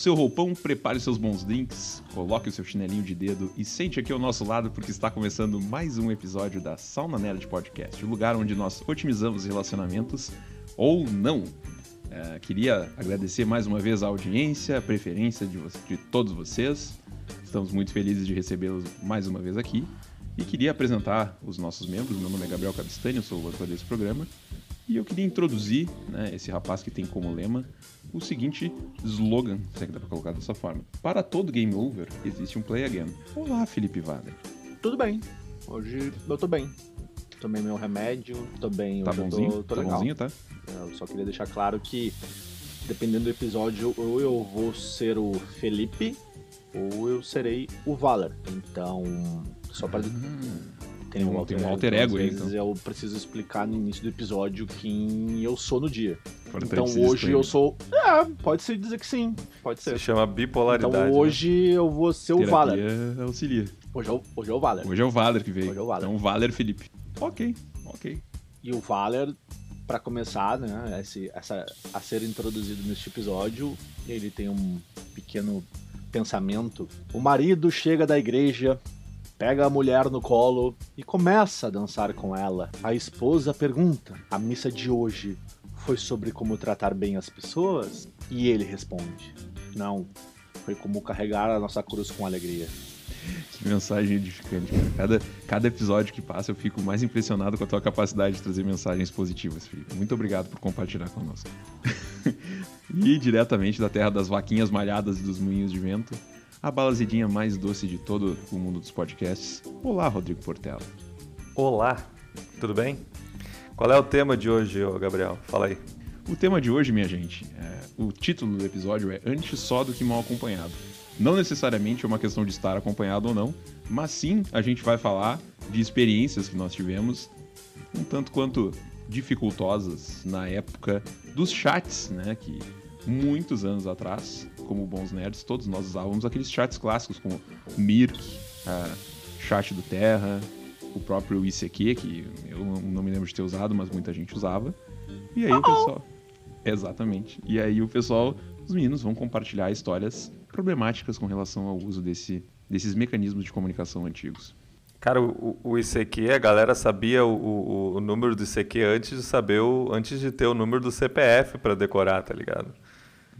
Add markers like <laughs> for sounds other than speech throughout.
Seu roupão, prepare seus bons drinks, coloque o seu chinelinho de dedo e sente aqui ao nosso lado porque está começando mais um episódio da Sauna Nerd Podcast, o lugar onde nós otimizamos relacionamentos ou não. É, queria agradecer mais uma vez a audiência, a preferência de, de todos vocês. Estamos muito felizes de recebê-los mais uma vez aqui. E queria apresentar os nossos membros. Meu nome é Gabriel Cabistani, eu sou o autor desse programa. E eu queria introduzir né, esse rapaz que tem como lema o seguinte slogan, se é que dá pra colocar dessa forma. Para todo game over, existe um play again. Olá, Felipe Vader. Tudo bem. Hoje eu tô bem. Tomei meu remédio, tô bem. Tá hoje bonzinho? Tô, tô tá legal. bonzinho, tá? Eu só queria deixar claro que, dependendo do episódio, ou eu vou ser o Felipe, ou eu serei o Valer. Então, só pra Tem um- tem um alter ego aí, vezes eu preciso explicar no início do episódio quem eu sou no dia. Importante Então hoje eu sou. É, pode se dizer que sim. Pode Se ser. chama bipolaridade. Então né? hoje eu vou ser o Valer. Auxilia. Hoje é o, hoje é o Valer. Hoje é o Valer que veio. Hoje é o Valer. Então, Valer Felipe. Ok, ok. E o Valer, pra começar, né, esse, essa, a ser introduzido neste episódio, ele tem um pequeno pensamento. O marido chega da igreja, pega a mulher no colo e começa a dançar com ela. A esposa pergunta: A missa de hoje foi sobre como tratar bem as pessoas? E ele responde: Não, foi como carregar a nossa cruz com alegria. Que mensagem edificante, cara. Cada, cada episódio que passa eu fico mais impressionado com a tua capacidade de trazer mensagens positivas, Felipe. Muito obrigado por compartilhar conosco. <laughs> e diretamente da terra das vaquinhas malhadas e dos moinhos de vento, a balazidinha mais doce de todo o mundo dos podcasts. Olá, Rodrigo Portela. Olá, tudo bem? Qual é o tema de hoje, Gabriel? Fala aí. O tema de hoje, minha gente, é- o título do episódio é Antes só do que mal acompanhado. Não necessariamente é uma questão de estar acompanhado ou não, mas sim a gente vai falar de experiências que nós tivemos, um tanto quanto dificultosas na época dos chats, né? Que muitos anos atrás, como bons nerds, todos nós usávamos aqueles chats clássicos como Mirk, a chat do Terra, o próprio ICQ, que eu não- me lembro de ter usado, mas muita gente usava. E aí o pessoal. Exatamente. E aí o pessoal, os meninos vão compartilhar histórias problemáticas com relação ao uso desse, desses mecanismos de comunicação antigos. Cara, o, o ICQ, a galera sabia o, o, o número do ICQ antes de saber o, antes de ter o número do CPF pra decorar, tá ligado?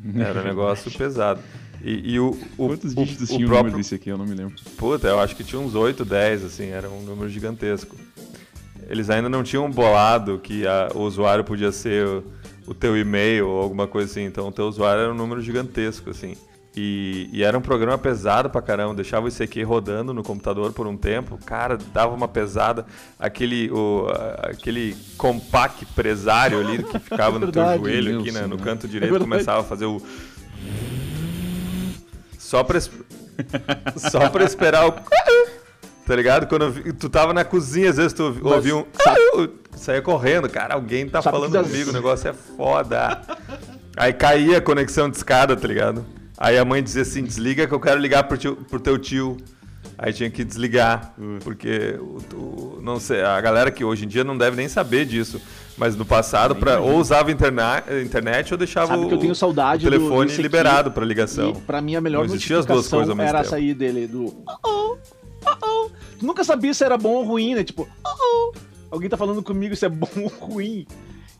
<laughs> Era um negócio pesado. E, e o, o, Quantos dígitos o tinha o próprio... número desse aqui? Eu não me lembro. Puta, eu acho que tinha uns 8, 10, assim, era um número gigantesco. Eles ainda não tinham bolado que a- o usuário podia ser o, o teu e-mail ou alguma coisa assim, então o teu usuário era um número gigantesco, assim. E, e era um programa pesado pra caramba, deixava o ICQ rodando no computador por um tempo, cara, dava uma pesada. Aquele, o, aquele compact presário ali que ficava no <laughs> teu Verdade, joelho, aqui né, no né? canto É direito, verdade. começava a fazer o... Só pra, só pra esperar o. <laughs> Tá ligado? Quando vi- tu tava na cozinha, às vezes tu Mas ouvia um. Saia correndo, cara, alguém tá falando das- comigo, o <laughs> negócio é foda. Aí caía a conexão de escada, tá ligado? Aí a mãe dizia assim: desliga que eu quero ligar pro, tio, pro teu tio. Aí tinha que desligar, porque o, o- não sei, a galera que hoje em dia não deve nem saber disso. Mas no passado, pra, ou usava interna internet ou deixava Sabe o, que eu tenho saudade o telefone do liberado pra ligação. Pra mim a melhor Não existia as duas coisas ao era tempo. sair dele do uh-oh, uh-oh. Tu nunca sabia se era bom ou ruim, né? Tipo, uh-oh. Alguém tá falando comigo se é bom ou ruim.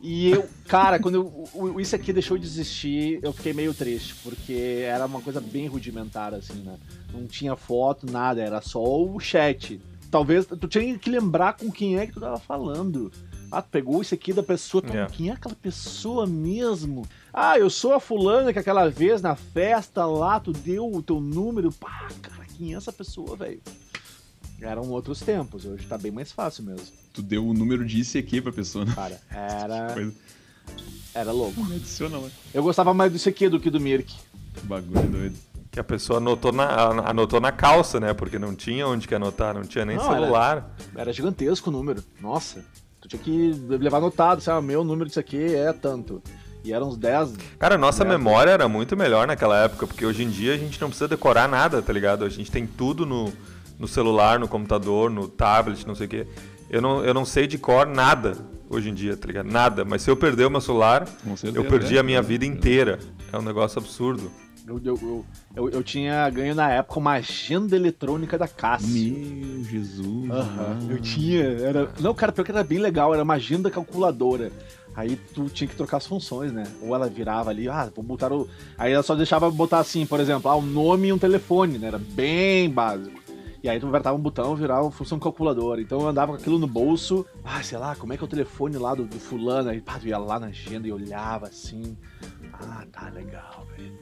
E eu, cara, quando eu, o, isso aqui deixou de existir, eu fiquei meio triste, porque era uma coisa bem rudimentar, assim, né? Não tinha foto, nada, era só o chat. Talvez tu tinha que lembrar com quem é que tu tava falando. Ah, tu pegou isso aqui da pessoa, tá, Yeah. quem é aquela pessoa mesmo? Ah, eu sou a fulana que aquela vez na festa lá, tu deu o teu número. Pá, cara, quem é essa pessoa, velho? Eram outros tempos, hoje tá bem mais fácil mesmo. Tu deu o número de ICQ pra pessoa, né? Cara, <laughs> era, Coisa. era louco. Me adiciona. Eu gostava mais do ICQ do que do Mirk. Bagulho doido. Que a pessoa anotou na, anotou na calça, né? Porque não tinha onde que anotar, não tinha nem Não, celular. Era gigantesco o número. Nossa, tu tinha que levar anotado, sabe? Meu número disso aqui é tanto. E eram uns 10. Cara, a nossa Merda. memória era muito melhor naquela época, porque hoje em dia a gente não precisa decorar nada, tá ligado? A gente tem tudo no, no celular, no computador, no tablet, não sei o quê. Eu não, eu não sei de cor nada hoje em dia, tá ligado? Nada. Mas se eu perder o meu celular, certeza, eu perdi a minha vida inteira. É um negócio absurdo. Eu, eu, eu, eu, eu tinha ganho na época uma agenda eletrônica da Cássio. Meu Jesus. Aham, Eu tinha. Era... Não, cara, pior que era bem legal, era uma agenda calculadora. Aí tu tinha que trocar as funções, né? Ou ela virava ali, ah, vou botar o. Aí ela só deixava botar assim, por exemplo, ah, um nome e um telefone, né? Era bem básico. E aí tu apertava um botão, virava função calculadora. Então eu andava com aquilo no bolso, ah, sei lá, como é que é o telefone lá do, do fulano? Aí pá, tu ia lá na agenda e olhava assim. Ah, tá legal, velho.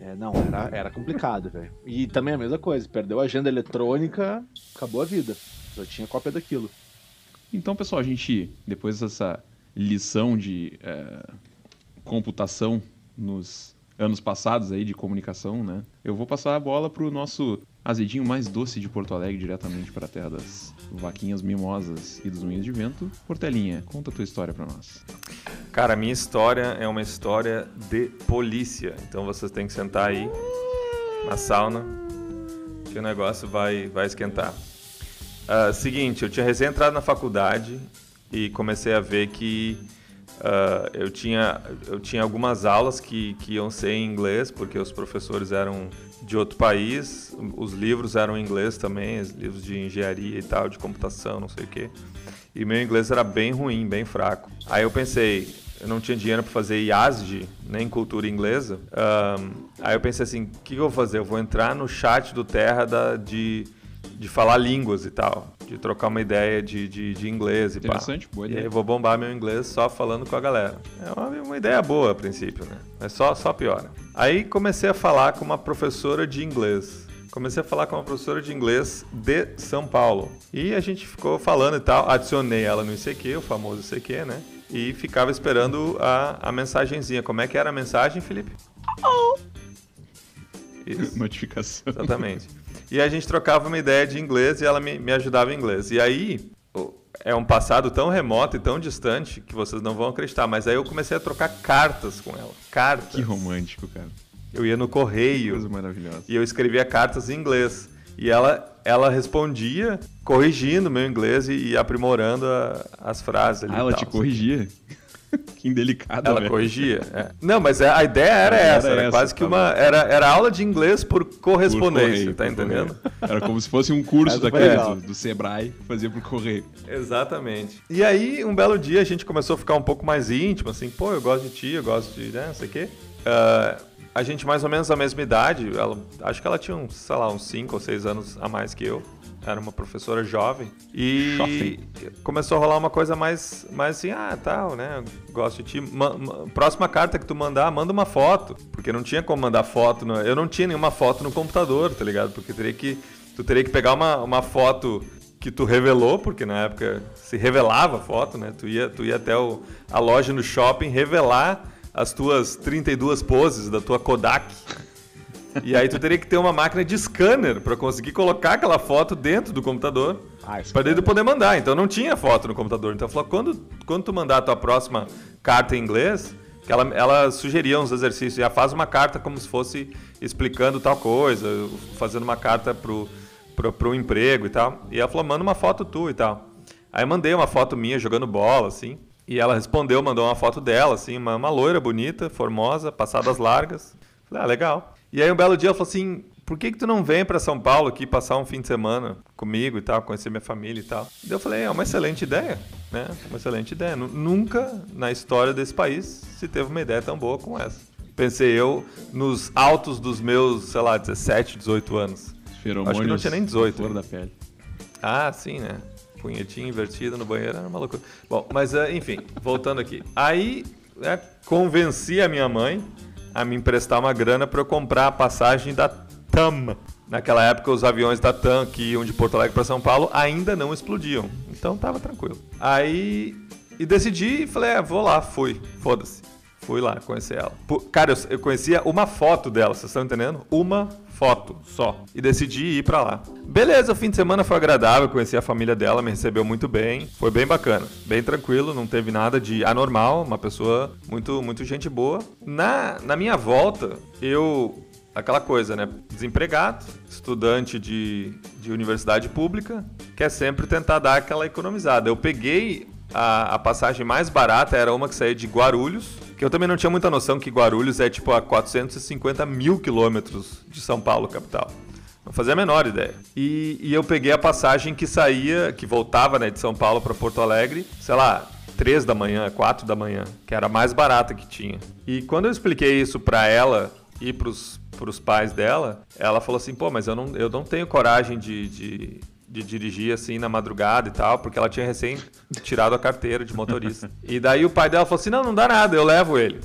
É, não, era, era complicado, velho. E também a mesma coisa, perdeu a agenda eletrônica, acabou a vida. Eu tinha cópia daquilo. Então, pessoal, a gente, depois dessa lição de é, computação nos anos passados aí de comunicação, né? Eu vou passar a bola pro nosso azedinho mais doce de Porto Alegre, diretamente para a terra das vaquinhas mimosas e dos moinhos de vento. Portelinha, conta a tua história para nós. Cara, a minha história é uma história de polícia. Então vocês têm que sentar aí na sauna que o negócio vai, vai esquentar. Uh, seguinte, eu tinha recém entrado na faculdade e comecei a ver que uh, eu, tinha, eu tinha algumas aulas que, que iam ser em inglês, porque os professores eram de outro país, os livros eram em inglês também, os livros de engenharia e tal, de computação, não sei o quê. E meu inglês era bem ruim, bem fraco. Aí eu pensei, eu não tinha dinheiro para fazer IASD, nem cultura inglesa. Um, aí eu pensei assim, o que, que, eu vou fazer? Eu vou entrar no chat do Terra da, de, de falar línguas e tal de trocar uma ideia de, de, de inglês e pá. Interessante, boa E ideia. aí eu vou bombar meu inglês só falando com a galera. É uma, uma ideia boa a princípio, né? Mas só, só piora. Aí comecei a falar com uma professora de inglês. Comecei a falar com uma professora de inglês de São Paulo. E a gente ficou falando e tal. Adicionei ela no ICQ, o famoso ICQ, né? E ficava esperando a, a mensagenzinha. Como é que era a mensagem, Felipe? Isso. <laughs> Notificação. Exatamente. E a gente trocava uma ideia de inglês e ela me, me ajudava em inglês. E aí, é um passado tão remoto e tão distante que vocês não vão acreditar, mas aí eu comecei a trocar cartas com ela. Cartas. Que romântico, cara. Eu ia no correio. Coisa maravilhosa. E eu escrevia cartas em inglês. E ela, ela respondia corrigindo meu inglês e, e aprimorando a, as frases. Ali ah, ela tal, te corrigia? <laughs> que indelicada, Ela velho. corrigia. é. Não, mas a a ideia era A ideia essa. era Era, essa, quase que tá uma. Era, era aula de inglês por Por correspondência, correio, tá por entendendo? correio. Era como se fosse um curso Essa foi daquele legal. do, do Sebrae, fazia por correio. Exatamente. E aí, um belo dia, a gente começou a ficar um pouco mais íntimo, assim, pô, eu gosto de ti, eu gosto de, né, não sei o quê. Ah, a gente mais ou menos a mesma idade, ela, acho que ela tinha uns, sei lá, uns 5 ou 6 anos a mais que eu. Era uma professora jovem. E começou a rolar uma coisa mais, mais assim, ah, tal, né, gosto de ti. Ma- ma- próxima carta que tu mandar, manda uma foto. Porque não tinha como mandar foto, no- eu não tinha nenhuma foto no computador, tá ligado? Porque teria que, tu teria que pegar uma, uma foto que tu revelou, porque na época se revelava foto, né? Tu ia, tu ia até o, a loja no shopping revelar as tuas 32 poses da tua Kodak. E aí tu teria que ter uma máquina de scanner para conseguir colocar aquela foto dentro do computador. Ah, Pra daí tu poder mandar. Então não tinha foto no computador. Então falou, quando, quando tu mandar a tua próxima carta em inglês, que ela, ela sugeria uns exercícios. Já faz uma carta como se fosse explicando tal coisa, fazendo uma carta pro, pro, pro emprego e tal. E ela falou, manda uma foto tu e tal. Aí eu mandei uma foto minha jogando bola, assim. E ela respondeu, mandou uma foto dela, assim, uma, uma loira bonita, formosa, passadas largas. Falei, ah, legal. E aí um belo dia ela falou assim, por que que tu não vem pra São Paulo aqui passar um fim de semana comigo e tal, conhecer minha família e tal? Daí eu falei, é uma excelente ideia, né? Uma excelente ideia. Nu- Nunca na história desse país se teve uma ideia tão boa como essa. Pensei eu nos altos dos meus, sei lá, 17, 18 anos. Feromônios. Acho que não tinha nem 18 Flor da pele. Ah, sim, né? Punhetinha invertida no banheiro era uma loucura. Bom, mas eh, enfim, voltando aqui. Aí né, convenci a minha mãe a me emprestar uma grana para eu comprar a passagem da TAM. Naquela época, os aviões da TAM que iam de Porto Alegre para São Paulo ainda não explodiam. Então tava tranquilo. Aí. E decidi e falei, é, vou lá, fui. Foda-se. Fui lá conhecer ela. Cara, eu conhecia uma foto dela, vocês estão entendendo? Uma foto só. E decidi ir pra lá. Beleza, o fim de semana foi agradável, conheci a família dela, me recebeu muito bem. Foi bem bacana, bem tranquilo, não teve nada de anormal, uma pessoa muito, muito gente boa. Na, na minha volta, eu aquela coisa, né? Desempregado, estudante de, de universidade pública, quer sempre tentar dar aquela economizada. Eu peguei a, a passagem mais barata, era uma que saía de Guarulhos, Que eu também não tinha muita noção que Guarulhos é tipo a 450 mil quilômetros de São Paulo, capital. Não fazia a menor ideia. E, e eu peguei a passagem que saía, que voltava né, de São Paulo para Porto Alegre, sei lá, 3 da manhã, 4 da manhã, que era a mais barata que tinha. E quando eu expliquei isso para ela e pros, pros pais dela, ela falou assim, pô, mas eu não, eu não tenho coragem de, de, de dirigir assim na madrugada e tal, porque ela tinha recém tirado a carteira de motorista. <laughs> e daí o pai dela falou assim, não, não dá nada, eu levo ele.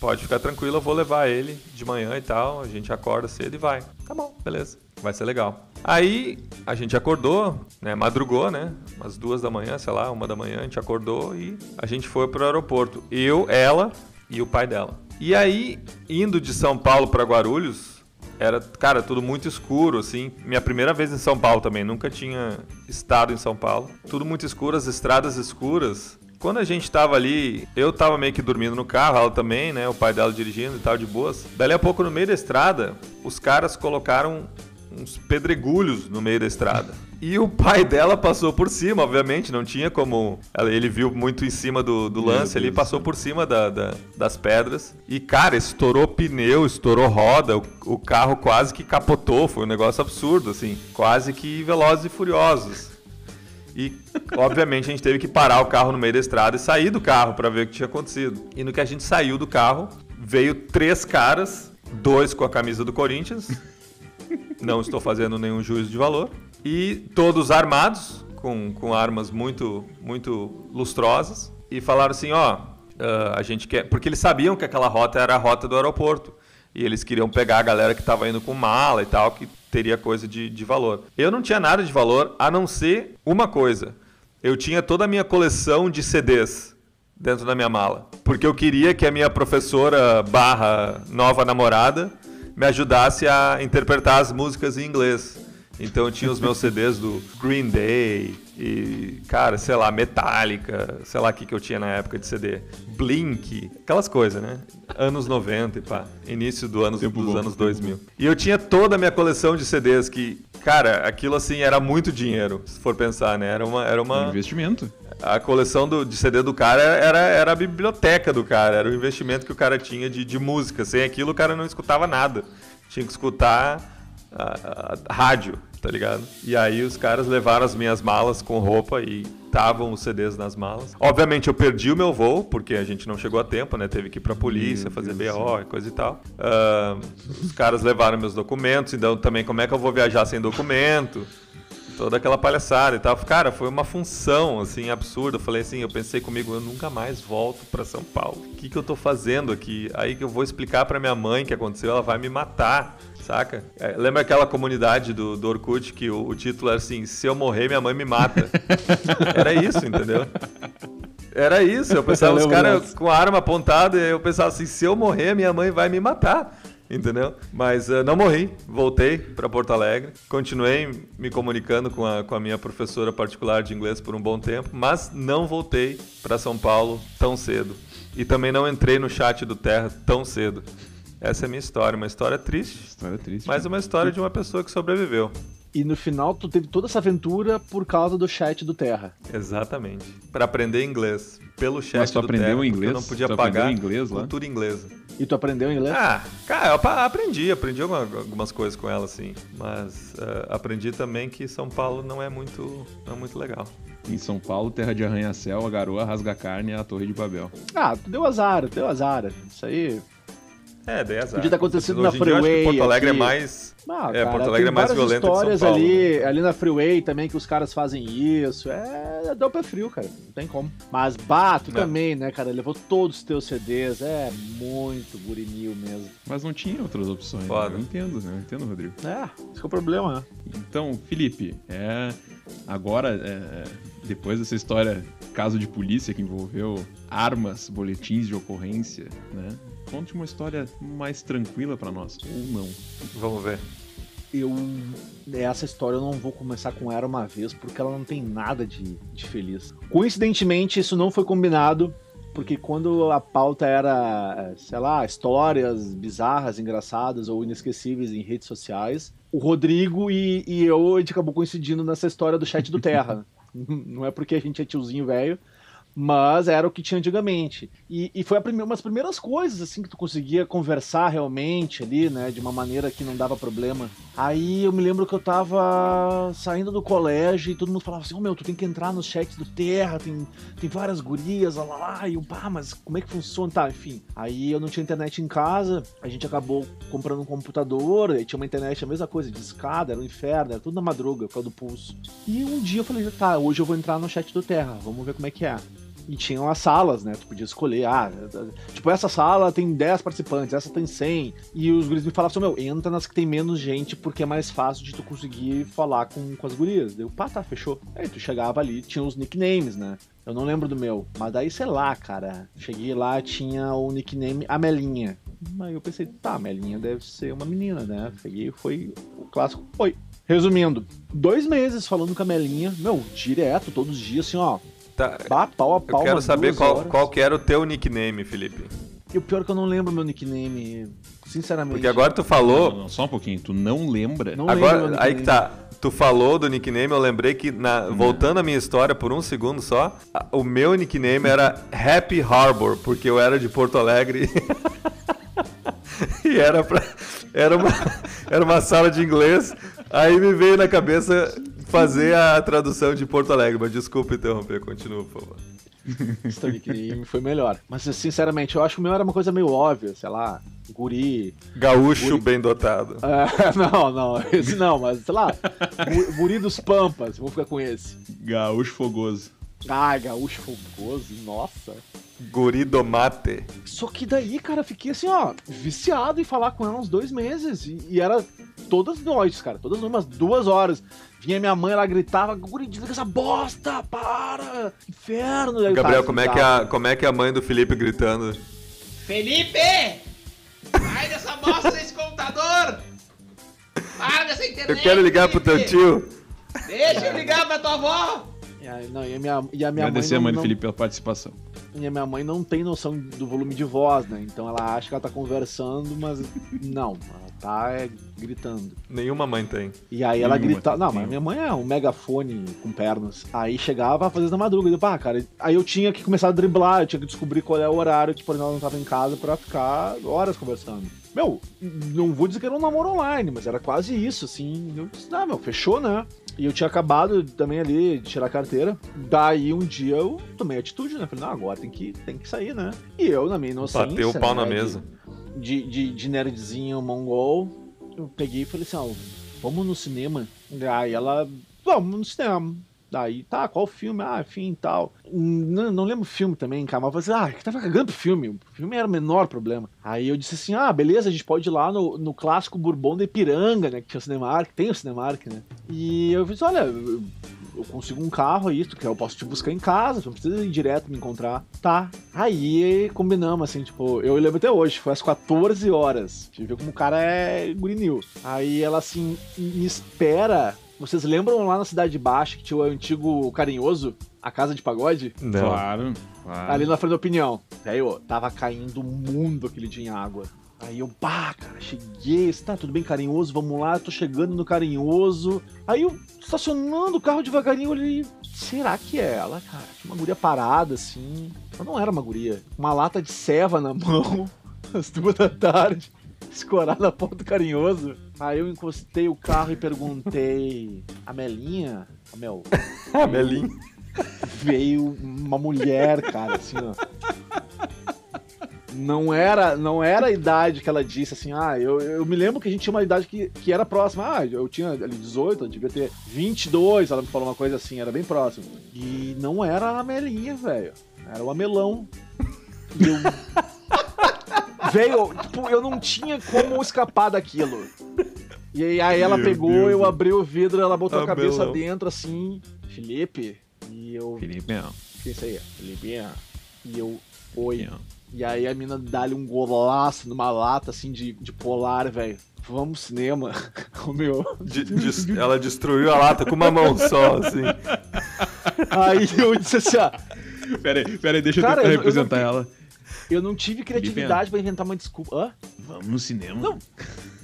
Pode ficar tranquilo, eu vou levar ele de manhã e tal, a gente acorda cedo e vai. Tá bom, beleza, vai ser legal. Aí a gente acordou, né, madrugou, né, umas duas da manhã, sei lá, uma da manhã, a gente acordou e a gente foi pro aeroporto. Eu, ela e o pai dela. E aí, indo de São Paulo para Guarulhos, era, cara, tudo muito escuro, assim. Minha primeira vez em São Paulo também, nunca tinha estado em São Paulo. Tudo muito escuro, as estradas escuras. Quando a gente tava ali, eu tava meio que dormindo no carro, ela também, né? O pai dela dirigindo e tal, de boas. Dali a pouco, no meio da estrada, os caras colocaram uns pedregulhos no meio da estrada. E o pai dela passou por cima, obviamente, não tinha como. Ele viu muito em cima do, do lance ali, passou por cima da, da, das pedras. E, cara, estourou pneu, estourou roda, o, o, carro quase que capotou, foi um negócio absurdo, assim. Quase que velozes e furiosos. E, obviamente, a gente teve que parar o carro no meio da estrada e sair do carro para ver o que tinha acontecido. E no que a gente saiu do carro, veio três caras, dois com a camisa do Corinthians. Não estou fazendo nenhum juízo de valor e todos armados, com, com armas muito, muito lustrosas, e falaram assim: ó, uh, a gente quer. Porque eles sabiam que aquela rota era a rota do aeroporto. E eles queriam pegar a galera que estava indo com mala e tal, que teria coisa de, de valor. Eu não tinha nada de valor, a não ser uma coisa. Eu tinha toda a minha coleção de CDs dentro da minha mala. Porque eu queria que a minha professora barra nova namorada me ajudasse a interpretar as músicas em inglês. Então eu tinha os meus CDs do Green Day e, cara, sei lá, Metallica, sei lá o que, que eu tinha na época de CD. Blink, aquelas coisas, né? Anos 90 e pá, início do anos, dos bom, anos 2000. E eu tinha toda a minha coleção de CDs que, cara, aquilo assim era muito dinheiro, se for pensar, né? Era uma. Era uma... Um investimento a coleção do, de CD do cara era, era a biblioteca do cara, era o investimento que o cara tinha de, de música. Sem aquilo, o cara não escutava nada. Tinha que escutar a, a, rádio, tá ligado? E aí os caras levaram as minhas malas com roupa e estavam os CDs nas malas. Obviamente eu perdi o meu voo, porque a gente não chegou a tempo, né? Teve que ir pra polícia, meu fazer Deus BO e coisa e tal. Uh, os caras levaram meus documentos, então também como é que eu vou viajar sem documento? Toda aquela palhaçada e tal. Cara, foi uma função, assim, absurda. Eu falei assim, eu pensei comigo, eu nunca mais volto para São Paulo. O que, que eu tô fazendo aqui? Aí que eu vou explicar para minha mãe o que aconteceu, ela vai me matar. Saca? É, lembra aquela comunidade do, do Orkut que o, o, título era assim: Se eu morrer, minha mãe me mata. <laughs> era isso, entendeu? Era isso. Eu pensava, os caras com a arma apontada, eu pensava assim: se eu morrer, minha mãe vai me matar. Entendeu? Mas uh, não morri, voltei para Porto Alegre, continuei me comunicando com a, com a minha professora particular de inglês por um bom tempo, mas não voltei para São Paulo tão cedo. E também não entrei no chat do Terra tão cedo. Essa é a minha história, uma história triste. História triste. Mas uma história de uma pessoa que sobreviveu. E no final tu teve toda essa aventura por causa do chat do Terra. Exatamente. Para aprender inglês pelo chat Mas tu do aprendeu Terra, inglês? Eu não podia tu pagar inglês lá? cultura inglesa. E tu aprendeu inglês? Ah, cara, eu aprendi, aprendi algumas coisas com ela, assim. Mas uh, aprendi também que São Paulo não é muito, não é muito legal. Em São Paulo, terra de arranha-céu, a garoa rasga carne e a torre de Babel. Ah, tu deu azar, deu azar. Isso aí é, daí azar. Podia ter acontecido na Freeway. Porto Alegre aqui. é mais. Ah, é, cara, Porto Alegre é mais violento histórias que São Paulo, ali, né? ali na Freeway também que os caras fazem isso. É, dá o pé frio, cara. Não tem como. Mas bato É. também, né, cara? Levou todos os teus CDs. É muito burinil mesmo. Mas não tinha outras opções. Foda. Né? Eu entendo, né? Eu entendo, Rodrigo. É, esse que é o problema, né? Então, Felipe, é, agora, é, depois dessa história, caso de polícia que envolveu armas, boletins de ocorrência, né? Conte uma história mais tranquila pra nós, ou não. Vamos ver. Eu. Essa história eu não vou começar com ela uma vez, porque ela não tem nada de, de feliz. Coincidentemente, isso não foi combinado, porque quando a pauta era, sei lá, histórias bizarras, engraçadas ou inesquecíveis em redes sociais, o Rodrigo e, e eu, a gente acabou coincidindo nessa história do chat do Terra. <laughs> não é porque a gente é tiozinho velho, Mas era o que tinha antigamente. E, e foi primeira, umas primeiras coisas, assim, que tu conseguia conversar realmente ali, né? De uma maneira que não dava problema. Aí eu me lembro que eu tava saindo do colégio e todo mundo falava assim: Ô oh, meu, tu tem que entrar nos chats do Terra, tem, tem várias gurias, lá, lá, lá. E eu, pá, mas como é que funciona? Tá, enfim. Aí eu não tinha internet em casa, a gente acabou comprando um computador, aí tinha uma internet, a mesma coisa, de escada, era um inferno, era tudo na madruga, por causa do pulso. E um dia eu falei: tá, hoje eu vou entrar no chat do Terra, vamos ver como é que é. E tinham as salas, né? Tu podia escolher, ah, tipo, essa sala tem 10 participantes, essa tem 100. E os guris me falavam assim, meu, entra nas que tem menos gente, porque é mais fácil de tu conseguir falar com, com as gurias. Deu, pá, tá, fechou. Aí tu chegava ali, tinha os nicknames, né? Eu não lembro do meu, mas daí, sei lá, cara. Cheguei lá, tinha o nickname Amelinha. Aí eu pensei, tá, Amelinha deve ser uma menina, né? Peguei, foi o clássico, foi. Resumindo, dois meses falando com a Melinha, meu, direto, todos os dias, assim, ó, Tá. Bah, pau a pau. Eu quero saber qual, qual que era o teu nickname, Felipe. E o pior é que eu não lembro meu nickname, sinceramente. Porque agora tu falou. Não, não, só um pouquinho, tu não lembra? Não agora, aí que tá. Tu falou do nickname, eu lembrei que, na, voltando à minha história por um segundo só, o meu nickname era Happy Harbor, porque eu era de Porto Alegre. <laughs> e era pra, era uma, <laughs> era uma sala de inglês. Aí me veio na cabeça fazer a tradução de Porto Alegre, mas desculpa interromper, continua, por favor. Story foi melhor. Mas sinceramente, eu acho que o meu era uma coisa meio óbvia, sei lá, guri. Gaúcho guri... bem dotado. É, <laughs> não, não, esse não, mas sei lá, guri dos Pampas, vou ficar com esse. Gaúcho fogoso. Ah, gaúcho fogoso, nossa. Guri do mate. Só que daí, cara, eu fiquei assim, ó, viciado em falar com ela uns dois meses. E, e era todas as noites, cara, todas umas duas horas. Vinha minha mãe, ela gritava, guri, desliga essa bosta, para! Inferno! Gabriel, cara, como, é que a, como é que é a mãe do Felipe gritando? Felipe! Sai dessa bosta desse computador! Para dessa internet! Eu quero ligar Felipe. pro teu tio! Deixa eu ligar pra tua avó! E a, não, e a minha, e a minha Agradecer mãe. a mãe do Felipe pela participação. E a minha mãe não tem noção do volume de voz, né? Então ela acha que ela tá conversando, mas não, ela tá é, gritando. Nenhuma mãe tem. E aí ela grita. Não, mas minha mãe é um megafone com pernas. Aí chegava a fazer na madruga. Eu, ah, cara. Aí eu tinha que começar a driblar, eu tinha que descobrir qual é o horário que, por exemplo, ela não tava em casa pra ficar horas conversando. Meu, não vou dizer que era um namoro online, mas era quase isso, assim. Eu disse, ah, meu, fechou, né? E eu tinha acabado também ali de tirar a carteira. Daí um dia eu tomei atitude, né? Falei, não, agora tem que, tem que sair, né? E eu, na minha inocência. Bateu o pau né, na mesa. De, de, de nerdzinho mongol, eu peguei e falei assim, ó, vamos no cinema. Aí ela, vamos no cinema. Daí, tá, qual filme? Ah, enfim, tal. Não, não lembro o filme também, cara, mas eu falei assim, ah, que tava cagando pro filme. O filme era o menor problema. Aí eu disse assim, ah, beleza, a gente pode ir lá no, no clássico Bourbon de Ipiranga, né, que tinha o Cinemark, tem o Cinemark, né. E eu disse, olha, eu, consigo um carro aí, tu quer, eu posso te buscar em casa, não precisa ir direto me encontrar. Tá. Aí combinamos, assim, tipo, eu lembro até hoje, foi às 14 horas. Deixa eu ver como o cara é gurinil. Aí ela, assim, me espera vocês lembram lá na Cidade Baixa que tinha o antigo Carinhoso? A casa de pagode? Não. Claro, claro. Ali na frente da opinião. Aí, ó, tava caindo o mundo aquele dia em água. Aí eu, pá, cara, cheguei, tá tudo bem, carinhoso, vamos lá, tô chegando no carinhoso. Aí eu, estacionando o carro devagarinho, eu olhei, será que é ela, cara? Tinha uma guria parada, assim. Mas não era uma guria. Uma lata de ceva na <laughs> mão, às duas da tarde, escorada na ponta carinhoso. Aí eu encostei o carro e perguntei: A Melinha? A Mel. <laughs> a Melinha. Veio uma mulher, cara, assim, ó. Não era, não era a idade que ela disse, assim, ah, eu, eu me lembro que a gente tinha uma idade que, que era próxima. Ah, eu tinha ali 18, eu devia ter 22, ela me falou uma coisa assim, era bem próximo. E não era a Melinha, velho. Era o Amelão. E eu <laughs> Veio, tipo, eu não tinha como escapar daquilo. E aí ela Meu pegou, Deus eu abri o vidro, ela botou a, a cabeça dentro assim, Felipe, e eu. Felipe, não. Isso aí, Felipe, e eu, oi. E aí a mina dá-lhe um golaço numa lata assim de, de polar, velho. Vamos cinema. <laughs> o meu. De, de, ela destruiu a lata com uma mão só, assim. Aí eu disse assim, ó. Pera aí, pera aí, deixa Cara, eu tentar representar eu ela. Eu não tive criatividade para inventar uma desculpa. Hã? Vamos no cinema. Não.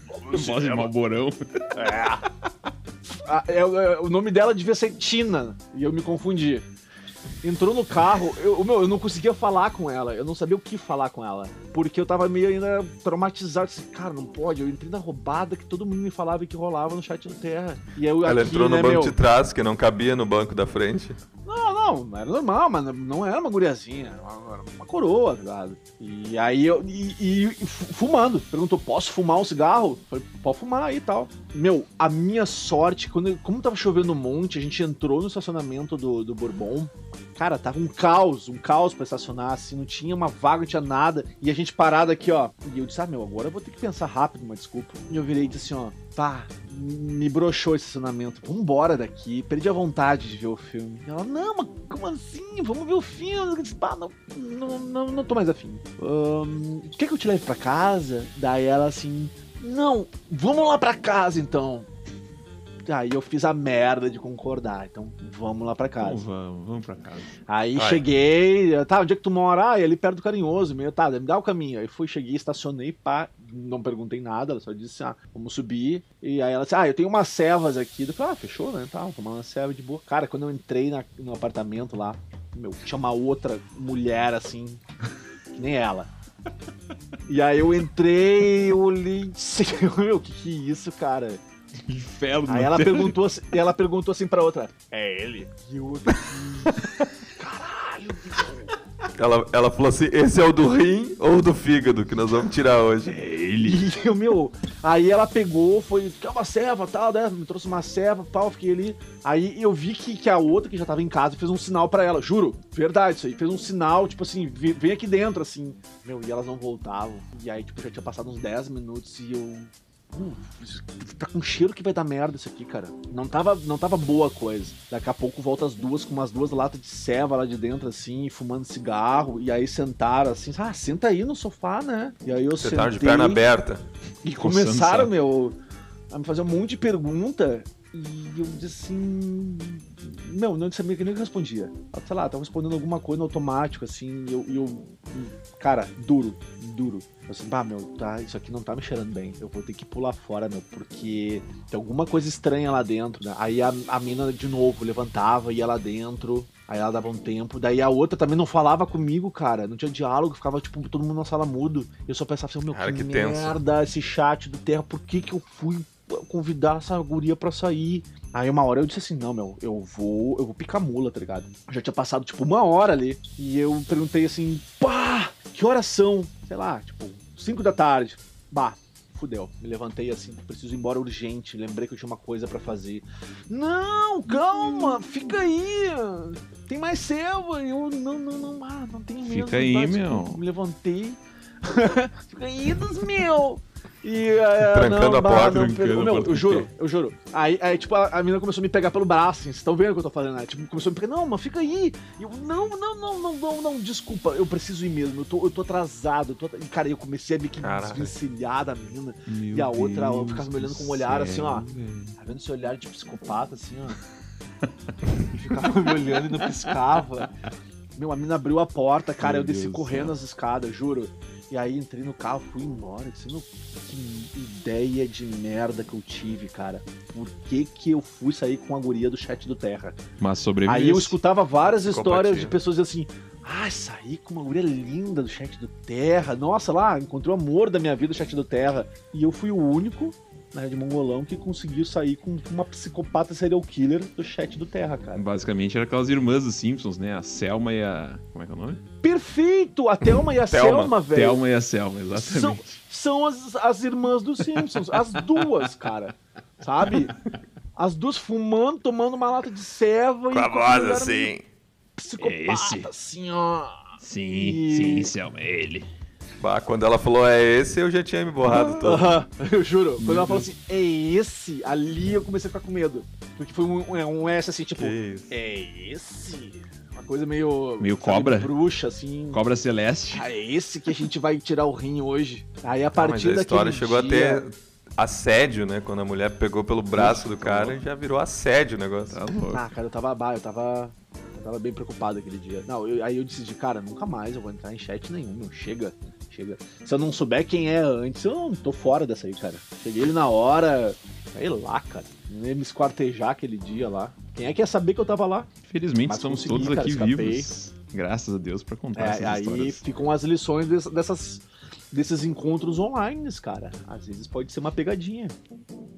Vamos no cinema. Malborão. É. Ah, é, é. O nome dela devia ser Tina, e eu me confundi. Entrou no carro, eu, meu, eu não conseguia falar com ela, eu não sabia o que falar com ela. Porque eu tava meio ainda traumatizado. Assim, cara, não pode, eu entrei na roubada que todo mundo me falava que rolava no chat do Terra. E eu Ela aqui, entrou no né, banco meu, de trás, que não cabia no banco da frente. Não, não, era normal, mas não era uma guriazinha, era uma, coroa, tá ligado? E aí eu. E, e- fu- fumando. Perguntou: posso fumar um cigarro? Falei, pode fumar aí e tal. Meu, a minha sorte, quando, como tava chovendo um monte, a gente entrou no estacionamento do, do Bourbon. Cara, tava um caos, um caos pra estacionar, assim, não tinha uma vaga, não tinha nada. E a gente parado aqui, ó. E eu disse, ah, meu, agora eu vou ter que pensar rápido uma desculpa. E eu virei e disse assim, ó, pá, me broxou esse estacionamento. Vambora daqui, perdi a vontade de ver o filme. Ela, não, mas como assim? Vamos ver o filme. Eu disse, pá, não, não, não, não tô mais afim. Ahn, quer que eu te leve pra casa? Daí ela assim, não, vamos lá pra casa então. Aí eu fiz a merda de concordar, então vamos lá pra casa. Então vamos, vamos pra casa. Aí Vai. cheguei, tá, onde é que tu mora? Ah, é ali perto do Carinhoso, meio, tá, me dá o caminho. Aí fui, cheguei, estacionei, pá, não perguntei nada, ela só disse, ah, vamos subir. E aí ela disse, ah, eu tenho umas cevas aqui. Eu falei, ah, fechou, né, tá, vou tomar uma ceva de boa. Cara, quando eu entrei na- no apartamento lá, meu, tinha uma outra mulher, assim, que nem ela. E aí eu entrei, eu olhei, e <laughs> meu, o que que é isso, cara? Inferno. Aí ela perguntou, assim- ela perguntou assim pra outra, é ele? E o outro, caralho, <laughs> Ela, ela falou assim: esse é o do rim ou do fígado que nós vamos tirar hoje? É ele. <laughs> E eu, meu, aí ela pegou, foi, quer uma ceva tal, né? Me trouxe uma ceva, pau, fiquei ali. Aí eu vi que, que a outra, que já tava em casa, fez um sinal pra ela, juro, verdade, isso aí. Fez um sinal, tipo assim, "Vem- vem aqui dentro, assim. Meu, e elas não voltavam. E aí, tipo, já tinha passado uns 10 minutos e eu. Hum, tá com cheiro que vai dar merda isso aqui, cara. Não tava, não tava boa a coisa. Daqui a pouco volta as duas com umas duas latas de ceva lá de dentro, assim, fumando cigarro. E aí sentaram assim, ah, senta aí no sofá, né? E aí eu Você tava de sentei- perna aberta. e começaram, meu, a me fazer um monte de pergunta. E eu disse assim. Meu, não sabia que nem respondia. Sei lá, tava respondendo alguma coisa no automático, assim. E eu, eu. Cara, duro, duro. Eu assim, bah, meu, tá, isso aqui não tá me cheirando bem. Eu vou ter que pular fora, meu, porque tem alguma coisa estranha lá dentro, né? Aí a, a mina, de novo, levantava, ia lá dentro. Aí ela dava um tempo. Daí a outra também não falava comigo, cara. Não tinha diálogo, ficava, tipo, todo mundo na sala mudo. Eu só pensava assim, meu, Cara, que, que tenso. merda esse chat do Terra. Por que que eu fui convidar essa guria pra sair? Aí uma hora eu disse assim, não, meu, eu vou, eu vou picar mula, tá ligado? Já tinha passado, tipo, uma hora ali. E eu perguntei assim, pá, que horas são? Sei lá, tipo, 5 da tarde. Bah, fudeu. Me levantei assim, preciso ir embora urgente. Lembrei que eu tinha uma coisa pra fazer. Não, calma, fica aí. Tem mais selva. Eu, não, não, não, ah, não tem mesmo. Fica aí, meu. Me levantei. <laughs> fica aí dos meus. E é, Trancando não, a porta, não, trancando a meu, eu juro, eu juro. Aí, aí tipo, a, a menina começou a me pegar pelo braço, assim, vocês estão vendo o que eu tô falando, né? Tipo, começou a me pegar, não, mas fica aí. E eu, não, não, não, não, não, não, desculpa, eu preciso ir mesmo, eu tô, eu tô atrasado. Eu tô, e, cara, eu comecei a me desvencilhar da menina. Meu E a outra, ela Deus ficava me olhando do com um olhar assim, ó. Tá vendo esse olhar de psicopata, assim, ó? E ficava me olhando e não piscava. Meu, a mina abriu a porta, cara, Meu eu desci Deus do correndo as escadas, juro. E aí entrei no carro, fui embora. Meu, que ideia de merda que eu tive, cara. Por que que eu fui sair com a guria do chat do Terra? Mas sobreviveu. Aí eu escutava várias histórias de pessoas dizendo assim: Ah, saí com uma guria linda do chat do Terra. Nossa, lá, encontrei o amor da minha vida do chat do Terra. E eu fui o único, na Rede Mongolão, que conseguiu sair com uma psicopata serial killer do chat do Terra, cara. Basicamente era aquelas irmãs dos Simpsons, né? A Selma e a. Como é que é o nome? Perfeito! A Thelma e a <laughs> Thelma. Selma, velho. Thelma e a Selma, exatamente. São, são as, as irmãs dos Simpsons. As duas, cara. Sabe? As duas fumando, tomando uma lata de ceva Com a enquanto voz assim. Psicopata, Esse. assim, ó. Sim, E- sim, Selma, é ele. Bah, quando ela falou é esse, eu já tinha me borrado todo. Aham, <laughs> eu juro. Quando ela falou assim, é esse, ali eu comecei a ficar com medo. Porque foi um, um, um S assim, tipo, é esse? Uma coisa meio. Meio sabe, cobra? bruxa, assim. Cobra Celeste. Ah, é esse que a gente vai tirar o rim hoje. Aí a Ah, partir mas a daquele história chegou dia... a ter assédio, né? Quando a mulher pegou pelo braço do cara e já virou assédio o negócio. Tá louco. Ah, cara, eu tava, bah, eu tava. Eu tava bem preocupado aquele dia. Não, eu- aí eu decidi, cara, nunca mais eu vou entrar em chat nenhum, meu. Chega, chega. Se eu não souber quem é antes, eu não tô fora dessa aí, cara. Cheguei ele na hora. Sei lá, cara. Nem me esquartejar aquele dia lá. Quem é que ia saber que eu tava lá? Felizmente Mas estamos consegui, todos cara, aqui escapei. vivos. Graças a Deus pra contar É, essas aí histórias. ficam as lições des- dessas, desses encontros online, cara. Às vezes pode ser uma pegadinha.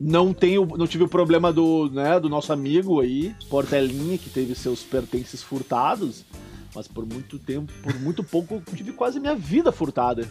Não tenho, não tive o problema do, né, do nosso amigo aí, Portelinha, que teve seus pertences furtados. Mas por muito tempo, por muito pouco, eu tive quase minha vida furtada.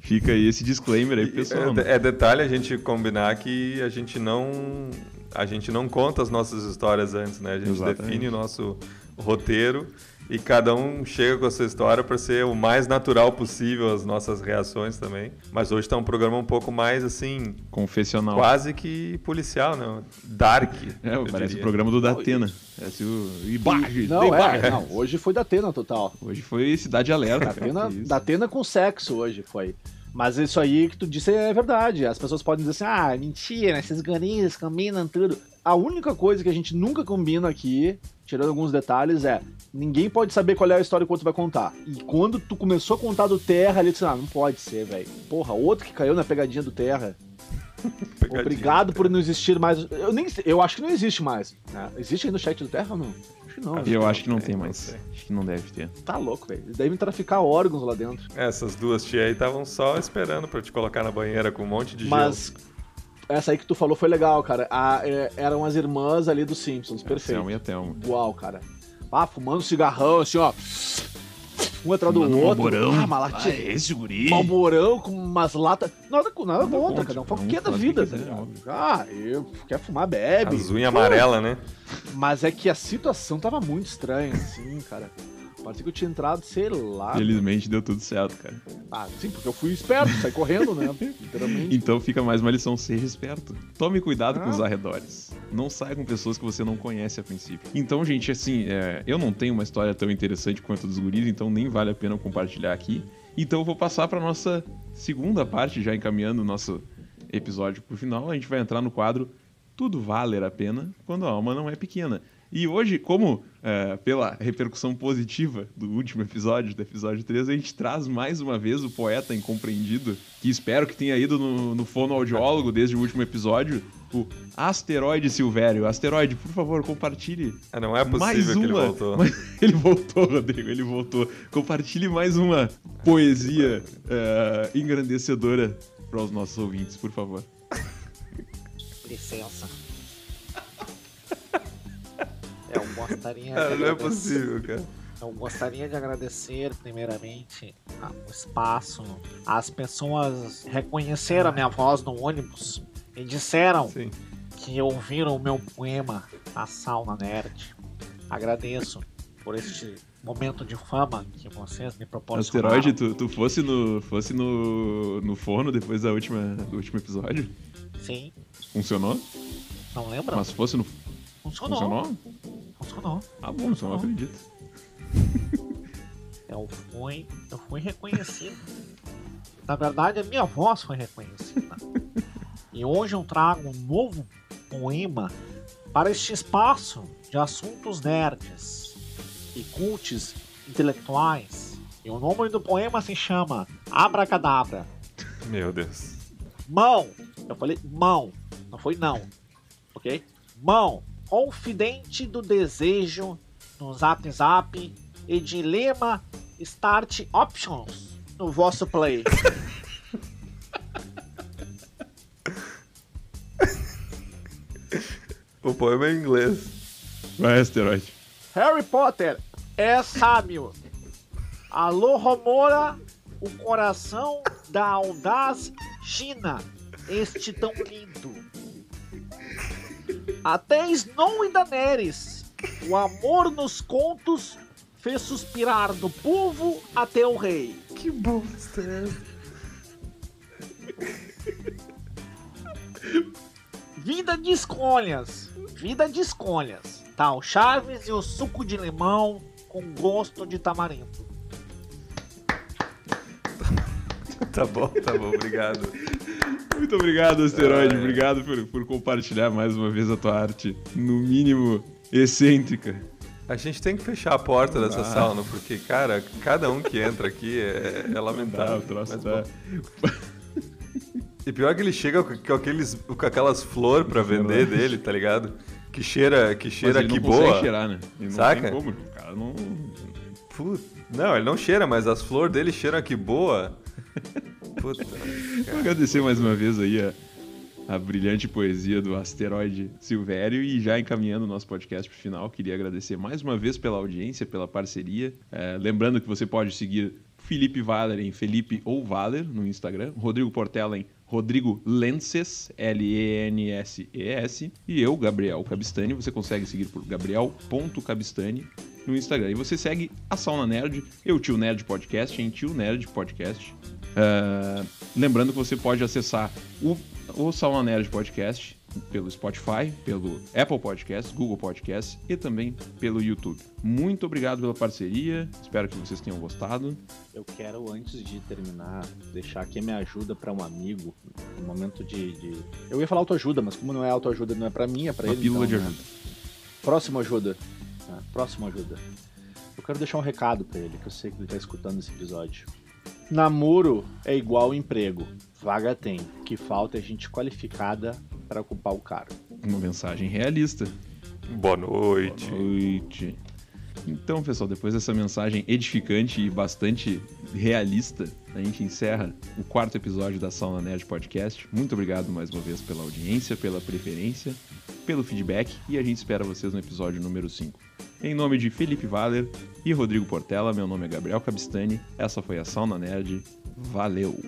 Fica aí esse disclaimer aí, pessoal. É, é detalhe a gente combinar que a gente não a gente não conta as nossas histórias antes, né? A gente Exatamente. define o nosso roteiro e cada um chega com a sua história para ser o mais natural possível as nossas reações também. Mas hoje tá um programa um pouco mais assim, Confessional. quase que policial, né? Dark. É, parece o diria. programa do Datena. Parece o... Ibages, Não, é, não, hoje foi da Atena total. Hoje foi Cidade Alerta. Da cara, Atena, que isso. da Atena com sexo hoje foi. Mas isso aí que tu disse é verdade. As pessoas podem dizer assim: ah, mentira, esses ganinhos combinam tudo. A única coisa que a gente nunca combina aqui, tirando alguns detalhes, é ninguém pode saber qual é a história que tu vai contar. E quando tu começou a contar do Terra, ali, tu disse, ah, não pode ser, velho. Porra, outro que caiu na pegadinha do Terra. <laughs> Pegadinha. Obrigado por não existir mais. Eu, nem, eu acho que não existe mais. né? Existe aí no chat do Terra ou não? Acho que não. Eu acho que não tem, tem mais. sei. Acho que não deve ter. Tá louco, velho. Eles devem traficar órgãos lá dentro. Essas duas tias aí estavam só esperando para te colocar na banheira com um monte de Mas essa aí que tu falou foi legal, cara. A- é, eram as irmãs ali dos Simpsons, perfeito. Selma e a Thelma. Igual, cara. Ah, fumando cigarrão, assim, ó. Um atrás do Fumando um outro. malborão. Ah, uma latinha. esse guri. Malborão com umas latas. Nada, com- nada contra, contra, cada um faz o que é da que vida, tá ligado? óbvio. Ah, eu quer fumar, bebe. As unhas amarelas, né? Mas é que a situação tava muito estranha, assim, cara. Parecia que eu tinha entrado, sei lá. Felizmente deu tudo certo, cara. Ah, sim, porque eu fui esperto, saí correndo, né? <laughs> Literalmente. Então fica mais uma lição, seja esperto. Tome cuidado com Ah. os arredores. Não saia com pessoas que você não conhece a princípio. Então, gente, assim, é, eu não tenho uma história tão interessante quanto a dos guris, então nem vale a pena compartilhar aqui. Então eu vou passar para nossa segunda parte, já encaminhando o nosso episódio pro final. A gente vai entrar no quadro Tudo Valer a Pena quando a alma não é pequena. E hoje, como é, pela repercussão positiva do último episódio, do episódio 3, a gente traz mais uma vez o poeta incompreendido, que espero que tenha ido no, no fonoaudiólogo desde o último episódio, o Asteroide Silvério. Asteroide, por favor, compartilhe Ah, Não é mais possível que ele uma. voltou. <laughs> Mas- ele voltou, Rodrigo, ele voltou. Compartilhe mais uma poesia é, engrandecedora para os nossos ouvintes, por favor. Licença. Eu gostaria <laughs> de Cara, não é agradecer- possível, cara. Eu gostaria de agradecer, primeiramente, o espaço. As pessoas reconheceram a minha voz no ônibus e disseram Sim. que ouviram o meu poema, A Sauna Nerd. Agradeço por este momento de fama que vocês me proporcionaram. Asteroide, tu, tu fosse, no, fosse no, no forno depois da última, do último episódio? Sim, Funcionou? não lembra? Mas fosse no. Funcionou. Funcionou? Funcionou. Ah, bom, então eu acredito. Eu fui, eu fui reconhecido. Na verdade, a minha voz foi reconhecida. E hoje eu trago um novo poema para este espaço de assuntos nerds e cults intelectuais. E o nome do poema se chama Abracadabra. Meu Deus. Mão! Eu falei mão, não foi não. Ok? Mão, confidente do desejo no Zap Zap e dilema Start Options no vosso play. O poema é em inglês. Vai, asteroide. Harry Potter é sábio. Alô, Romora, o coração da audaz China, este tão lindo. Até Snow e Daenerys, o amor nos contos fez suspirar do povo até o rei. Que bosta é Vida de escolhas, vida de escolhas. Tá, o Chaves e o suco de limão com gosto de tamarindo. Tá bom, tá bom, obrigado. Muito obrigado, asteroide. É. Obrigado por, por compartilhar mais uma vez a tua arte, no mínimo excêntrica. A gente tem que fechar a porta dessa Ah. sauna, porque, cara, cada um que entra aqui é, é <laughs> Tá, lamentável. o troço Mas, tá. <laughs> E pior que ele chega com, aqueles, com aquelas flores pra vender dele, tá ligado? Que cheira, que Mas cheira ele que não boa. cheirar, né? Ele não Saca? tem como. O cara não... Put- Não, ele não cheira, mas as flores dele cheiram que boa. Puta. Vou agradecer mais uma vez aí a, a brilhante poesia do asteroide Silvério e já encaminhando o nosso podcast para o final, queria agradecer mais uma vez pela audiência, pela parceria. É, lembrando que você pode seguir Felipe Valer em Felipe ou Valer no Instagram, Rodrigo Portela em Rodrigo Lenses, L-E-N-S-E-S, e eu, Gabriel Cabistani, você consegue seguir por gabriel.cabistani no Instagram. E você segue a Sauna Nerd, eu, Tio Nerd Podcast, em Tio Nerd Podcast. Ah, lembrando que você pode acessar o, o Sauna Nerd Podcast pelo Spotify, pelo Apple Podcast, Google Podcast e também pelo YouTube. Muito obrigado pela parceria, espero que vocês tenham gostado. Eu quero, antes de terminar, deixar aqui a minha ajuda pra um amigo, no momento de, de- Eu ia falar autoajuda, mas como não é autoajuda, não é pra mim, é pra Uma ele. pílula então, de né? ajuda. Próxima ajuda. Ah, próxima ajuda. Eu quero deixar um recado pra ele, que eu sei que ele tá escutando esse episódio. Namoro é igual emprego. Vaga tem. O que falta é gente qualificada pra ocupar o cargo. Uma mensagem realista. Boa noite. Noite. Então, pessoal, depois dessa mensagem edificante e bastante realista, a gente encerra o quarto episódio da Sauna Nerd Podcast. Muito obrigado mais uma vez pela audiência, pela preferência, pelo feedback e a gente espera vocês no episódio número 5. Em nome de Felipe Valer e Rodrigo Portela, meu nome é Gabriel Cabistani. Essa foi a Sauna Nerd. Valeu!